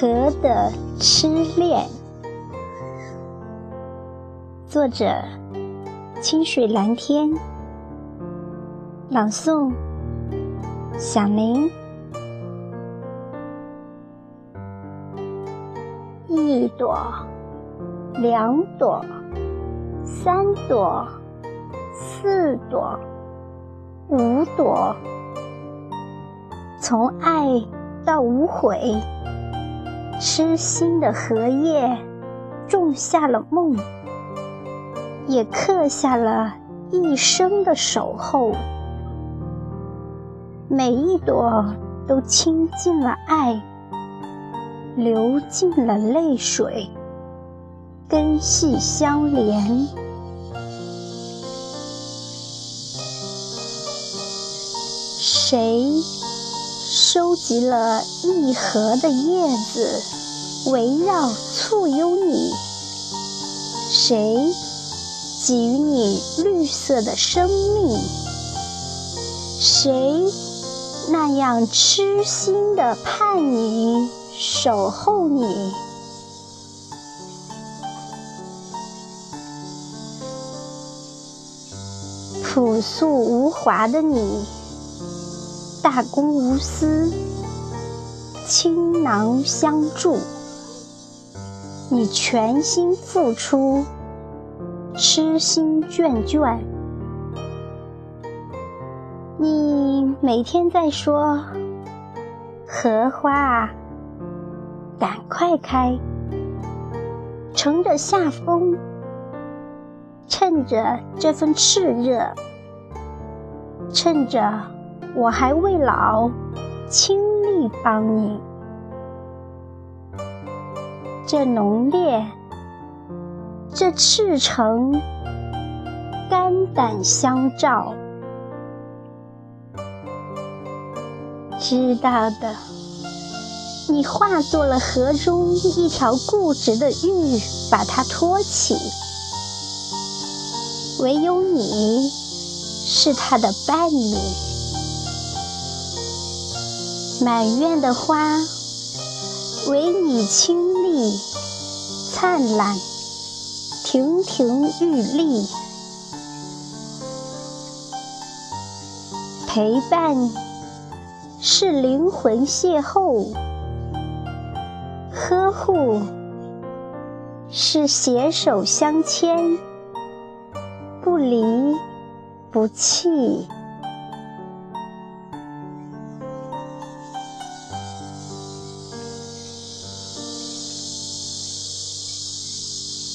河的痴恋，作者：清水蓝天，朗诵：响铃。一朵，两朵，三朵，四朵，五朵，从爱到无悔。痴心的荷叶，种下了梦，也刻下了一生的守候。每一朵都倾尽了爱，流尽了泪水，根系相连。谁？收集了一盒的叶子，围绕簇拥你。谁给予你绿色的生命？谁那样痴心的盼你，守候你？朴素无华的你。大公无私，倾囊相助，你全心付出，痴心眷眷。你每天在说：“荷花啊，赶快开，乘着夏风，趁着这份炽热，趁着。”我还未老，倾力帮你。这浓烈，这赤诚，肝胆相照。知道的，你化作了河中一条固执的玉，把它托起。唯有你是它的伴侣。满院的花，唯你清丽灿烂，亭亭玉立。陪伴是灵魂邂逅，呵护是携手相牵，不离不弃。